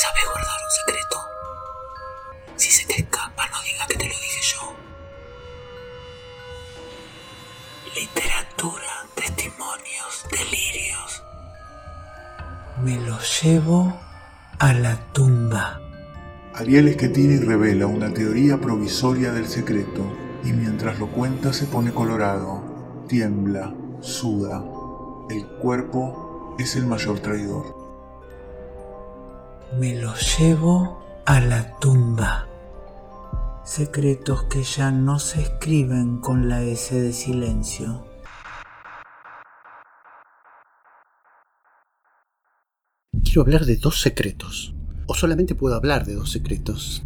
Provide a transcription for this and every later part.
¿Sabes guardar un secreto? Si se te escapa, no diga que te lo dije yo. Literatura, testimonios, delirios. Me lo llevo a la tumba. Ariel Schettini revela una teoría provisoria del secreto y mientras lo cuenta se pone colorado, tiembla, suda. El cuerpo es el mayor traidor. Me lo llevo a la tumba. Secretos que ya no se escriben con la S de silencio. Quiero hablar de dos secretos. O solamente puedo hablar de dos secretos.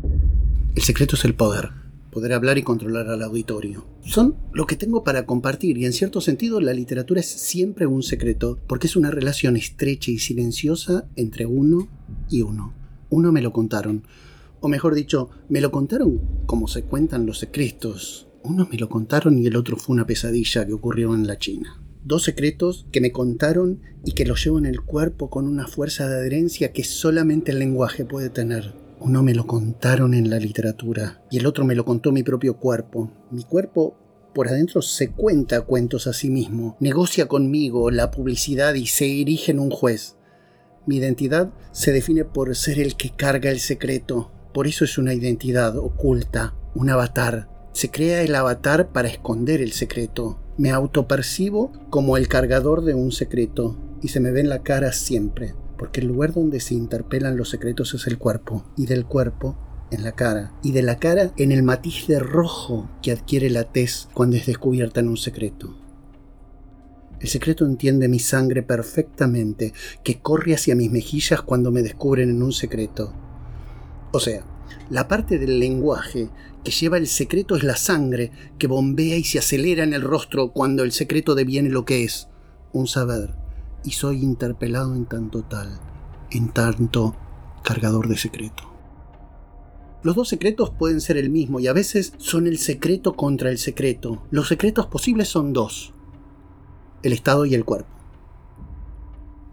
El secreto es el poder. Poder hablar y controlar al auditorio. Son lo que tengo para compartir y en cierto sentido la literatura es siempre un secreto porque es una relación estrecha y silenciosa entre uno y uno. Uno me lo contaron. O mejor dicho, me lo contaron como se cuentan los secretos. Uno me lo contaron y el otro fue una pesadilla que ocurrió en la China. Dos secretos que me contaron y que los llevo en el cuerpo con una fuerza de adherencia que solamente el lenguaje puede tener. Uno me lo contaron en la literatura y el otro me lo contó mi propio cuerpo. Mi cuerpo por adentro se cuenta cuentos a sí mismo, negocia conmigo la publicidad y se erige en un juez. Mi identidad se define por ser el que carga el secreto, por eso es una identidad oculta, un avatar. Se crea el avatar para esconder el secreto, me autopercibo como el cargador de un secreto y se me ve en la cara siempre, porque el lugar donde se interpelan los secretos es el cuerpo, y del cuerpo en la cara, y de la cara en el matiz de rojo que adquiere la tez cuando es descubierta en un secreto. El secreto entiende mi sangre perfectamente, que corre hacia mis mejillas cuando me descubren en un secreto. O sea, la parte del lenguaje que lleva el secreto es la sangre que bombea y se acelera en el rostro cuando el secreto deviene lo que es, un saber, y soy interpelado en tanto tal, en tanto cargador de secreto. Los dos secretos pueden ser el mismo y a veces son el secreto contra el secreto. Los secretos posibles son dos, el estado y el cuerpo.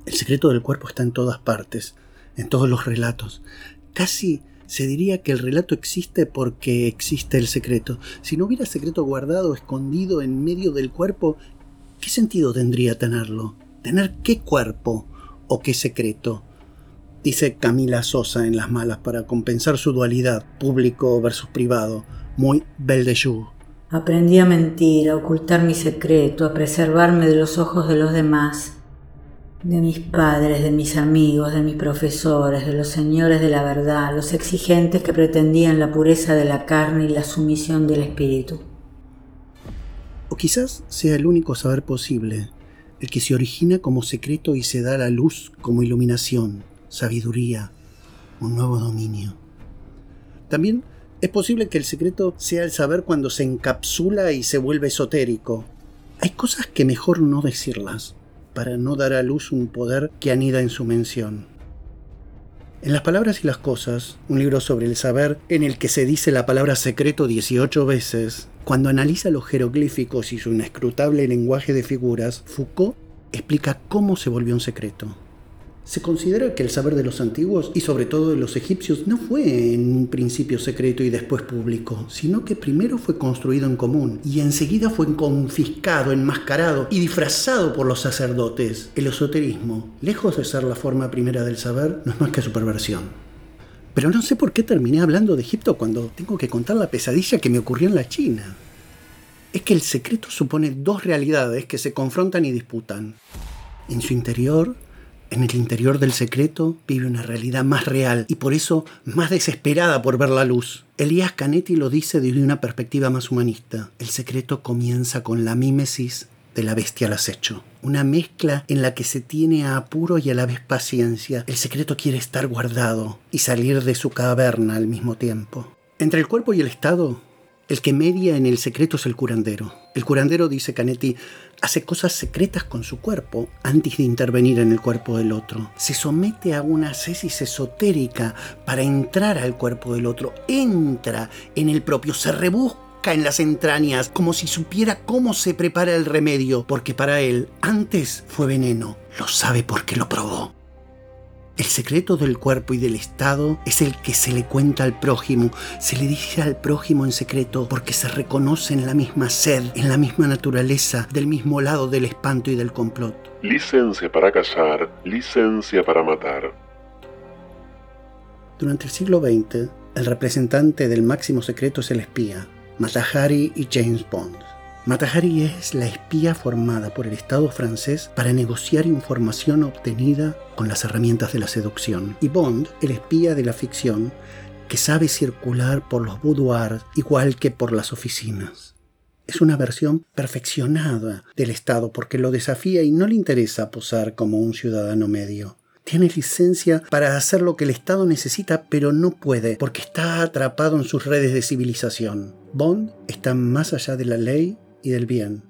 El secreto del cuerpo está en todas partes, en todos los relatos. Casi se diría que el relato existe porque existe el secreto. Si no hubiera secreto guardado, escondido en medio del cuerpo, ¿qué sentido tendría tenerlo? ¿Tener qué cuerpo o qué secreto? Dice Camila Sosa en Las Malas para compensar su dualidad, público versus privado, muy belle de jour. Aprendí a mentir, a ocultar mi secreto, a preservarme de los ojos de los demás de mis padres, de mis amigos, de mis profesores, de los señores de la verdad, los exigentes que pretendían la pureza de la carne y la sumisión del espíritu. O quizás sea el único saber posible, el que se origina como secreto y se da a la luz como iluminación, sabiduría, un nuevo dominio. También es posible que el secreto sea el saber cuando se encapsula y se vuelve esotérico. Hay cosas que mejor no decirlas para no dar a luz un poder que anida en su mención. En las palabras y las cosas, un libro sobre el saber en el que se dice la palabra secreto 18 veces, cuando analiza los jeroglíficos y su inescrutable lenguaje de figuras, Foucault explica cómo se volvió un secreto. Se considera que el saber de los antiguos y sobre todo de los egipcios no fue en un principio secreto y después público, sino que primero fue construido en común y enseguida fue confiscado, enmascarado y disfrazado por los sacerdotes. El esoterismo, lejos de ser la forma primera del saber, no es más que su perversión. Pero no sé por qué terminé hablando de Egipto cuando tengo que contar la pesadilla que me ocurrió en la China. Es que el secreto supone dos realidades que se confrontan y disputan. En su interior, en el interior del secreto vive una realidad más real y por eso más desesperada por ver la luz. Elías Canetti lo dice desde una perspectiva más humanista. El secreto comienza con la mímesis de la bestia al acecho. Una mezcla en la que se tiene a apuro y a la vez paciencia. El secreto quiere estar guardado y salir de su caverna al mismo tiempo. Entre el cuerpo y el estado el que media en el secreto es el curandero. El curandero, dice Canetti, hace cosas secretas con su cuerpo antes de intervenir en el cuerpo del otro. Se somete a una cesis esotérica para entrar al cuerpo del otro. Entra en el propio, se rebusca en las entrañas como si supiera cómo se prepara el remedio, porque para él antes fue veneno. Lo sabe porque lo probó. El secreto del cuerpo y del Estado es el que se le cuenta al prójimo, se le dice al prójimo en secreto porque se reconoce en la misma sed, en la misma naturaleza, del mismo lado del espanto y del complot. Licencia para callar, licencia para matar. Durante el siglo XX, el representante del máximo secreto es el espía, Matahari y James Bond. Matahari es la espía formada por el Estado francés para negociar información obtenida con las herramientas de la seducción. Y Bond, el espía de la ficción, que sabe circular por los boudoirs igual que por las oficinas. Es una versión perfeccionada del Estado porque lo desafía y no le interesa posar como un ciudadano medio. Tiene licencia para hacer lo que el Estado necesita, pero no puede, porque está atrapado en sus redes de civilización. Bond está más allá de la ley y del bien.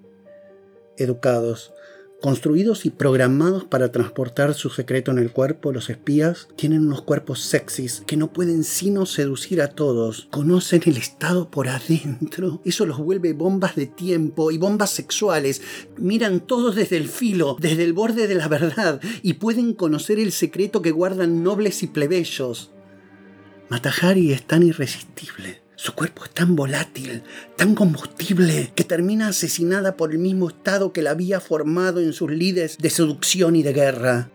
Educados, construidos y programados para transportar su secreto en el cuerpo, los espías tienen unos cuerpos sexys que no pueden sino seducir a todos. Conocen el estado por adentro. Eso los vuelve bombas de tiempo y bombas sexuales. Miran todos desde el filo, desde el borde de la verdad y pueden conocer el secreto que guardan nobles y plebeyos. Matahari es tan irresistible su cuerpo es tan volátil, tan combustible, que termina asesinada por el mismo estado que la había formado en sus lides de seducción y de guerra.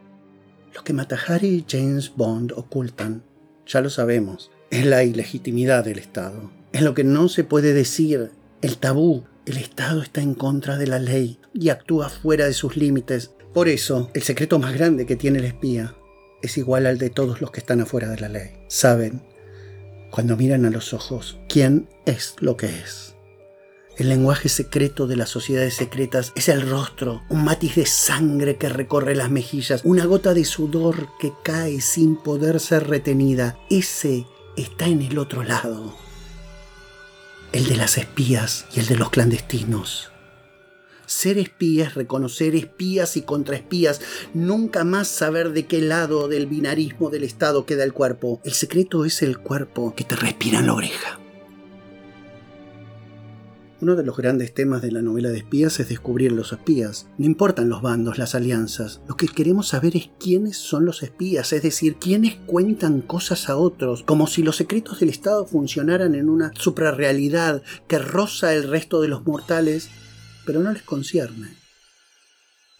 Lo que Matahari y James Bond ocultan, ya lo sabemos, es la ilegitimidad del Estado. Es lo que no se puede decir, el tabú. El Estado está en contra de la ley y actúa fuera de sus límites. Por eso, el secreto más grande que tiene el espía es igual al de todos los que están afuera de la ley. Saben cuando miran a los ojos quién es lo que es. El lenguaje secreto de las sociedades secretas es el rostro, un matiz de sangre que recorre las mejillas, una gota de sudor que cae sin poder ser retenida. Ese está en el otro lado, el de las espías y el de los clandestinos. Ser espías, reconocer espías y contraespías, nunca más saber de qué lado del binarismo del Estado queda el cuerpo. El secreto es el cuerpo que te respira en la oreja. Uno de los grandes temas de la novela de espías es descubrir los espías. No importan los bandos, las alianzas. Lo que queremos saber es quiénes son los espías, es decir, quiénes cuentan cosas a otros, como si los secretos del Estado funcionaran en una suprarrealidad que roza el resto de los mortales pero no les concierne.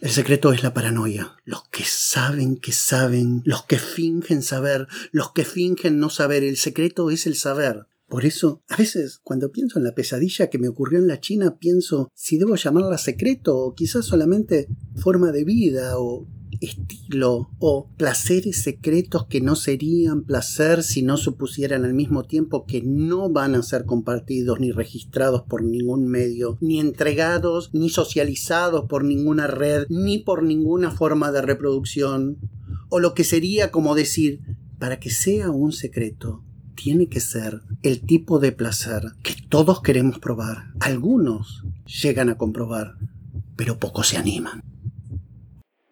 El secreto es la paranoia. Los que saben que saben, los que fingen saber, los que fingen no saber. El secreto es el saber. Por eso, a veces, cuando pienso en la pesadilla que me ocurrió en la China, pienso si debo llamarla secreto o quizás solamente forma de vida o estilo o placeres secretos que no serían placer si no supusieran al mismo tiempo que no van a ser compartidos ni registrados por ningún medio, ni entregados ni socializados por ninguna red, ni por ninguna forma de reproducción, o lo que sería como decir, para que sea un secreto, tiene que ser el tipo de placer que todos queremos probar. Algunos llegan a comprobar, pero pocos se animan.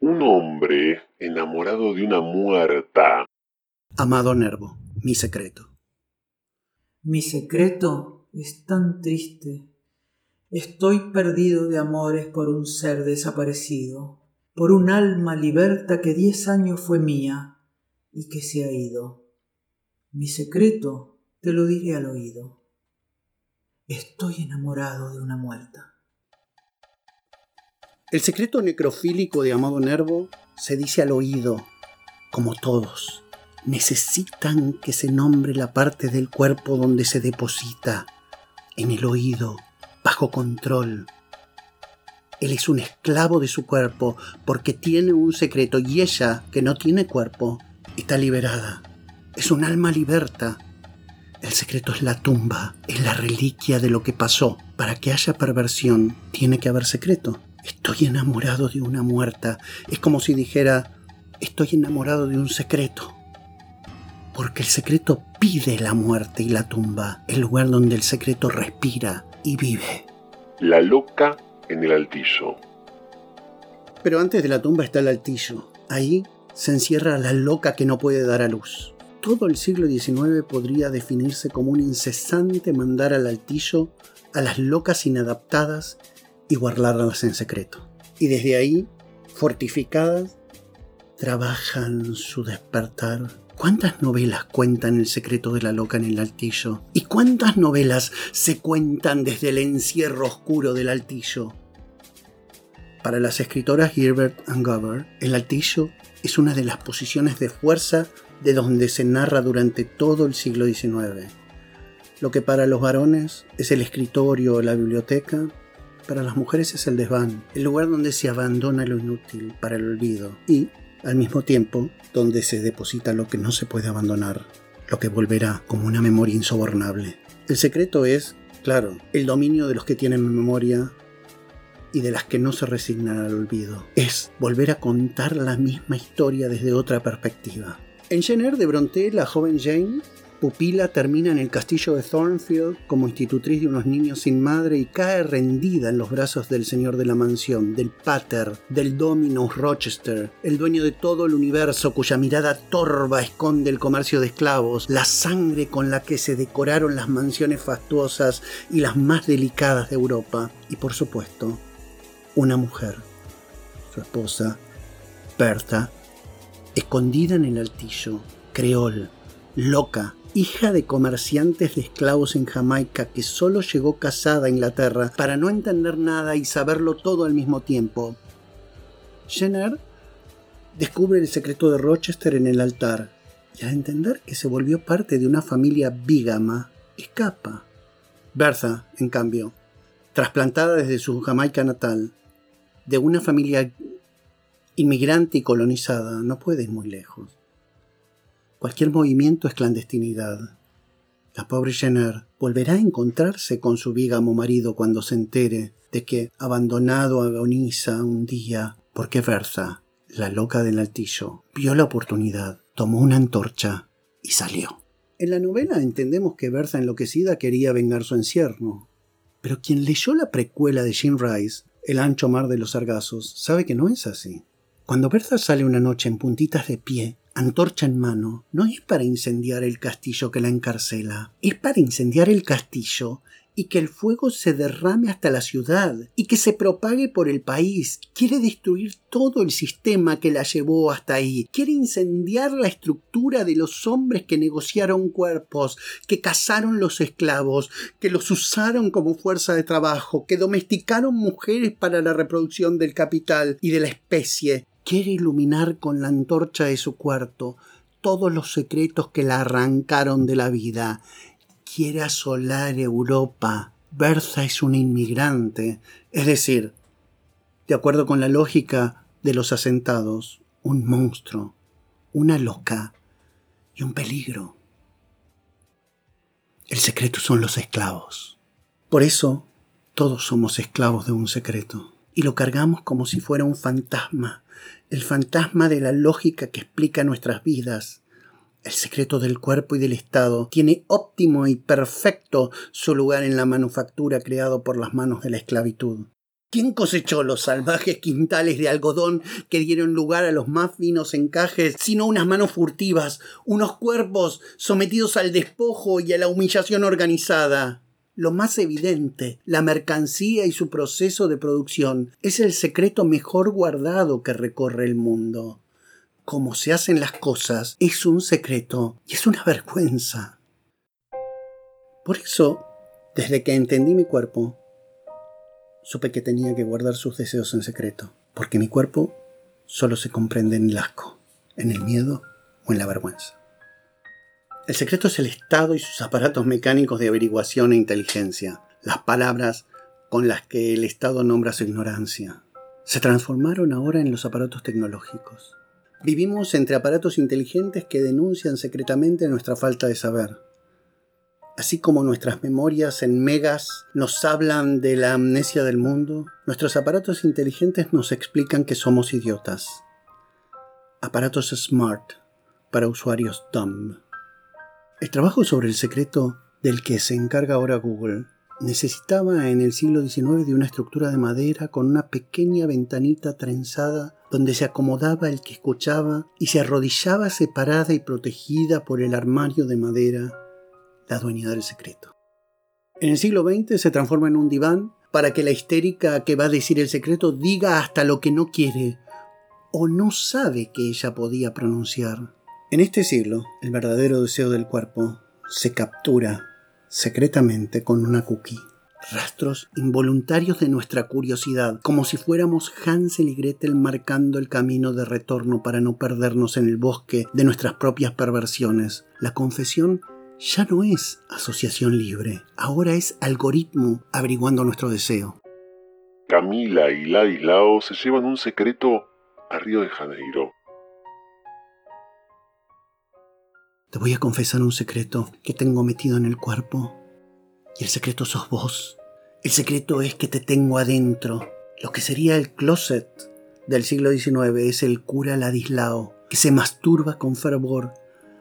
Un hombre enamorado de una muerta. Amado Nervo, mi secreto. Mi secreto es tan triste. Estoy perdido de amores por un ser desaparecido, por un alma liberta que diez años fue mía y que se ha ido. Mi secreto te lo diré al oído. Estoy enamorado de una muerta. El secreto necrofílico de Amado Nervo se dice al oído, como todos. Necesitan que se nombre la parte del cuerpo donde se deposita, en el oído, bajo control. Él es un esclavo de su cuerpo porque tiene un secreto y ella, que no tiene cuerpo, está liberada. Es un alma liberta. El secreto es la tumba, es la reliquia de lo que pasó. Para que haya perversión, tiene que haber secreto. Estoy enamorado de una muerta. Es como si dijera, estoy enamorado de un secreto. Porque el secreto pide la muerte y la tumba, el lugar donde el secreto respira y vive. La loca en el altillo. Pero antes de la tumba está el altillo. Ahí se encierra la loca que no puede dar a luz. Todo el siglo XIX podría definirse como un incesante mandar al altillo a las locas inadaptadas y guardarlas en secreto. Y desde ahí, fortificadas, trabajan su despertar? ¿Cuántas novelas cuentan el secreto de la loca en el altillo? ¿Y cuántas novelas se cuentan desde el encierro oscuro del altillo? Para las escritoras Gilbert and Gover, el altillo es una de las posiciones de fuerza de donde se narra durante todo el siglo XIX. Lo que para los varones es el escritorio o la biblioteca, para las mujeres es el desván, el lugar donde se abandona lo inútil para el olvido y, al mismo tiempo, donde se deposita lo que no se puede abandonar, lo que volverá como una memoria insobornable. El secreto es, claro, el dominio de los que tienen memoria y de las que no se resignan al olvido. Es volver a contar la misma historia desde otra perspectiva. En Jenner de Bronte, la joven Jane, pupila, termina en el castillo de Thornfield como institutriz de unos niños sin madre y cae rendida en los brazos del señor de la mansión, del pater, del Dominus Rochester, el dueño de todo el universo cuya mirada torva esconde el comercio de esclavos, la sangre con la que se decoraron las mansiones fastuosas y las más delicadas de Europa, y por supuesto, una mujer, su esposa, Berta, escondida en el altillo, creol, loca, hija de comerciantes de esclavos en Jamaica que solo llegó casada a Inglaterra para no entender nada y saberlo todo al mismo tiempo. Jenner descubre el secreto de Rochester en el altar y al entender que se volvió parte de una familia bígama, escapa. Bertha, en cambio, trasplantada desde su Jamaica natal, de una familia inmigrante y colonizada, no puede ir muy lejos. Cualquier movimiento es clandestinidad. La pobre Jenner volverá a encontrarse con su vígamo marido cuando se entere de que, abandonado, agoniza un día porque Bertha, la loca del altillo, vio la oportunidad, tomó una antorcha y salió. En la novela entendemos que Bertha enloquecida quería vengar su encierro, pero quien leyó la precuela de Jim Rice el ancho mar de los sargazos, sabe que no es así. Cuando Bertha sale una noche en puntitas de pie, antorcha en mano, no es para incendiar el castillo que la encarcela, es para incendiar el castillo y que el fuego se derrame hasta la ciudad y que se propague por el país. Quiere destruir todo el sistema que la llevó hasta ahí. Quiere incendiar la estructura de los hombres que negociaron cuerpos, que cazaron los esclavos, que los usaron como fuerza de trabajo, que domesticaron mujeres para la reproducción del capital y de la especie. Quiere iluminar con la antorcha de su cuarto todos los secretos que la arrancaron de la vida quiere asolar Europa. Bertha es una inmigrante, es decir, de acuerdo con la lógica de los asentados, un monstruo, una loca y un peligro. El secreto son los esclavos. Por eso, todos somos esclavos de un secreto y lo cargamos como si fuera un fantasma, el fantasma de la lógica que explica nuestras vidas, el secreto del cuerpo y del Estado tiene óptimo y perfecto su lugar en la manufactura creado por las manos de la esclavitud. ¿Quién cosechó los salvajes quintales de algodón que dieron lugar a los más finos encajes, sino unas manos furtivas, unos cuerpos sometidos al despojo y a la humillación organizada? Lo más evidente, la mercancía y su proceso de producción es el secreto mejor guardado que recorre el mundo cómo se hacen las cosas es un secreto y es una vergüenza. Por eso, desde que entendí mi cuerpo, supe que tenía que guardar sus deseos en secreto, porque mi cuerpo solo se comprende en el asco, en el miedo o en la vergüenza. El secreto es el Estado y sus aparatos mecánicos de averiguación e inteligencia, las palabras con las que el Estado nombra su ignorancia. Se transformaron ahora en los aparatos tecnológicos. Vivimos entre aparatos inteligentes que denuncian secretamente nuestra falta de saber. Así como nuestras memorias en megas nos hablan de la amnesia del mundo, nuestros aparatos inteligentes nos explican que somos idiotas. Aparatos smart para usuarios dumb. El trabajo sobre el secreto del que se encarga ahora Google necesitaba en el siglo XIX de una estructura de madera con una pequeña ventanita trenzada donde se acomodaba el que escuchaba y se arrodillaba separada y protegida por el armario de madera la dueña del secreto. En el siglo XX se transforma en un diván para que la histérica que va a decir el secreto diga hasta lo que no quiere o no sabe que ella podía pronunciar. En este siglo, el verdadero deseo del cuerpo se captura secretamente con una cookie. Rastros involuntarios de nuestra curiosidad, como si fuéramos Hansel y Gretel marcando el camino de retorno para no perdernos en el bosque de nuestras propias perversiones. La confesión ya no es asociación libre, ahora es algoritmo averiguando nuestro deseo. Camila y Ladislao se llevan un secreto a Río de Janeiro. Te voy a confesar un secreto que tengo metido en el cuerpo. Y el secreto sos vos. El secreto es que te tengo adentro. Lo que sería el closet del siglo XIX es el cura Ladislao, que se masturba con fervor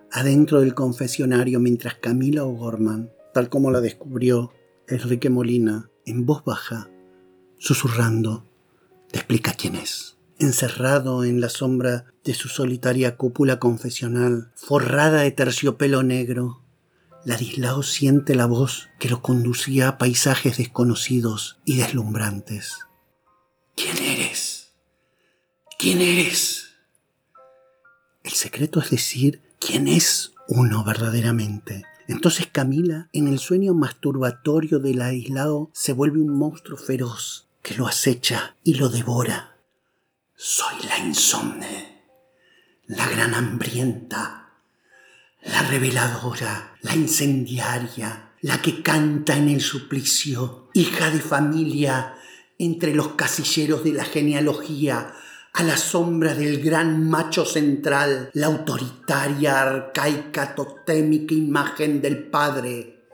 adentro del confesionario mientras Camila O'Gorman, tal como la descubrió Enrique Molina, en voz baja, susurrando, te explica quién es encerrado en la sombra de su solitaria cúpula confesional, forrada de terciopelo negro, Ladislao siente la voz que lo conducía a paisajes desconocidos y deslumbrantes. ¿Quién eres? ¿Quién eres? El secreto es decir quién es uno verdaderamente. Entonces Camila, en el sueño masturbatorio de Ladislao, se vuelve un monstruo feroz que lo acecha y lo devora soy la insomne, la gran hambrienta, la reveladora, la incendiaria, la que canta en el suplicio, hija de familia entre los casilleros de la genealogía, a la sombra del gran macho central, la autoritaria, arcaica, totémica imagen del padre,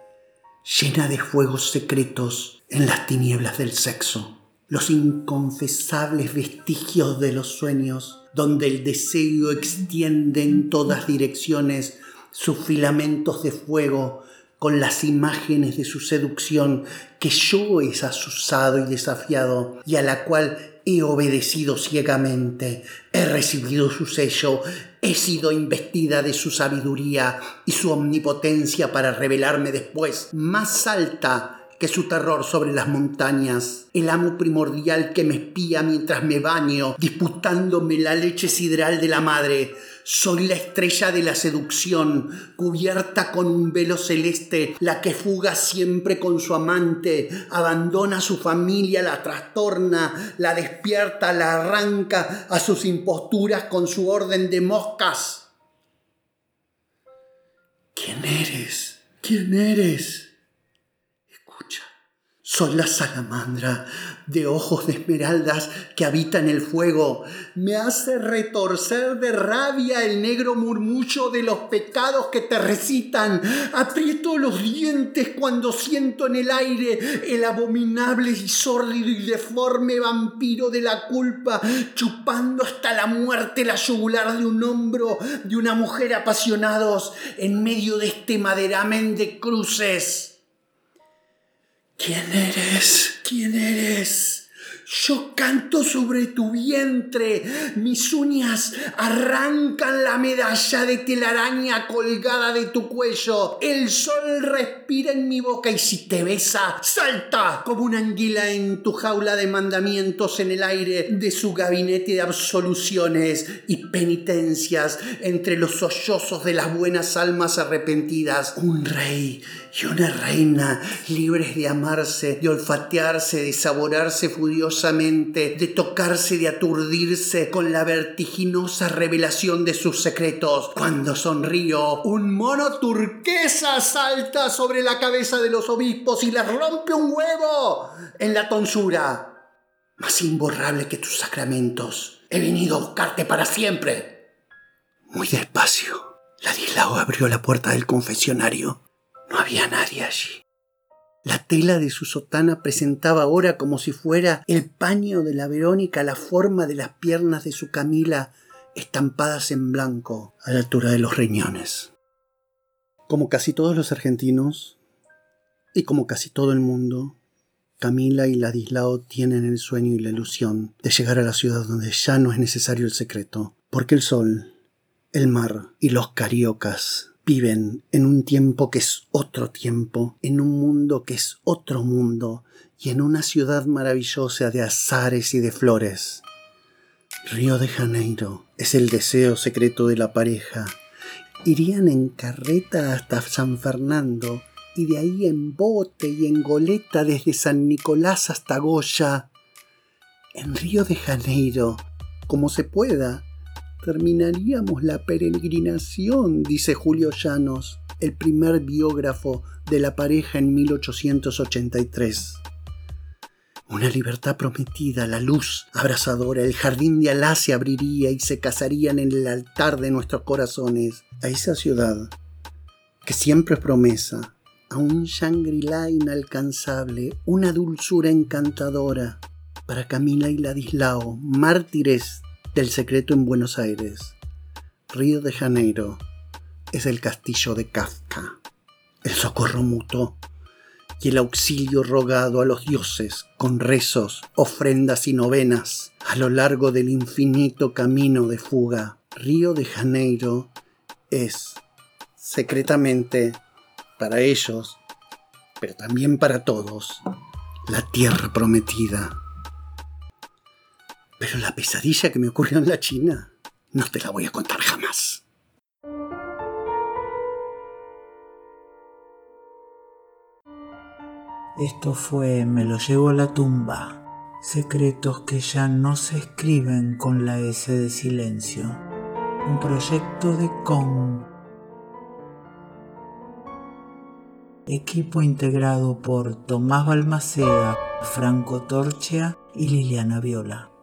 llena de fuegos secretos en las tinieblas del sexo los inconfesables vestigios de los sueños, donde el deseo extiende en todas direcciones sus filamentos de fuego con las imágenes de su seducción que yo he asusado y desafiado y a la cual he obedecido ciegamente, he recibido su sello, he sido investida de su sabiduría y su omnipotencia para revelarme después más alta que su terror sobre las montañas, el amo primordial que me espía mientras me baño, disputándome la leche sideral de la madre. Soy la estrella de la seducción, cubierta con un velo celeste, la que fuga siempre con su amante, abandona a su familia, la trastorna, la despierta, la arranca a sus imposturas con su orden de moscas. ¿Quién eres? ¿Quién eres? Soy la salamandra de ojos de esmeraldas que habita en el fuego. Me hace retorcer de rabia el negro murmullo de los pecados que te recitan. Aprieto los dientes cuando siento en el aire el abominable y sórdido y deforme vampiro de la culpa, chupando hasta la muerte la yugular de un hombro de una mujer apasionados en medio de este maderamen de cruces. ¿Quién eres? ¿Quién eres? Yo canto sobre tu vientre, mis uñas arrancan la medalla de telaraña colgada de tu cuello. El sol respira en mi boca y si te besa, salta como una anguila en tu jaula de mandamientos en el aire de su gabinete de absoluciones y penitencias entre los sollozos de las buenas almas arrepentidas. Un rey y una reina libres de amarse, de olfatearse, de saborarse furiosamente, de tocarse, de aturdirse con la vertiginosa revelación de sus secretos. Cuando sonrío, un mono turquesa salta sobre la cabeza de los obispos y les rompe un huevo en la tonsura. Más imborrable que tus sacramentos, he venido a buscarte para siempre. Muy despacio, Ladislao abrió la puerta del confesionario no había nadie allí. La tela de su sotana presentaba ahora como si fuera el paño de la Verónica la forma de las piernas de su Camila estampadas en blanco a la altura de los riñones. Como casi todos los argentinos, y como casi todo el mundo, Camila y Ladislao tienen el sueño y la ilusión de llegar a la ciudad donde ya no es necesario el secreto, porque el sol, el mar y los cariocas viven en un tiempo que es otro tiempo, en un mundo que es otro mundo y en una ciudad maravillosa de azares y de flores. Río de Janeiro es el deseo secreto de la pareja. Irían en carreta hasta San Fernando y de ahí en bote y en goleta desde San Nicolás hasta Goya. En Río de Janeiro, como se pueda, terminaríamos la peregrinación, dice Julio Llanos, el primer biógrafo de la pareja en 1883. Una libertad prometida, la luz abrasadora, el jardín de Alá se abriría y se casarían en el altar de nuestros corazones, a esa ciudad que siempre es promesa, a un Shangri-La inalcanzable, una dulzura encantadora para Camila y Ladislao, mártires del secreto en Buenos Aires. Río de Janeiro es el castillo de Kafka, el socorro mutuo y el auxilio rogado a los dioses con rezos, ofrendas y novenas a lo largo del infinito camino de fuga. Río de Janeiro es secretamente para ellos, pero también para todos, la tierra prometida. Pero la pesadilla que me ocurrió en la China no te la voy a contar jamás. Esto fue Me lo llevo a la tumba. Secretos que ya no se escriben con la S de silencio. Un proyecto de Con. Equipo integrado por Tomás Balmaceda, Franco Torchia y Liliana Viola.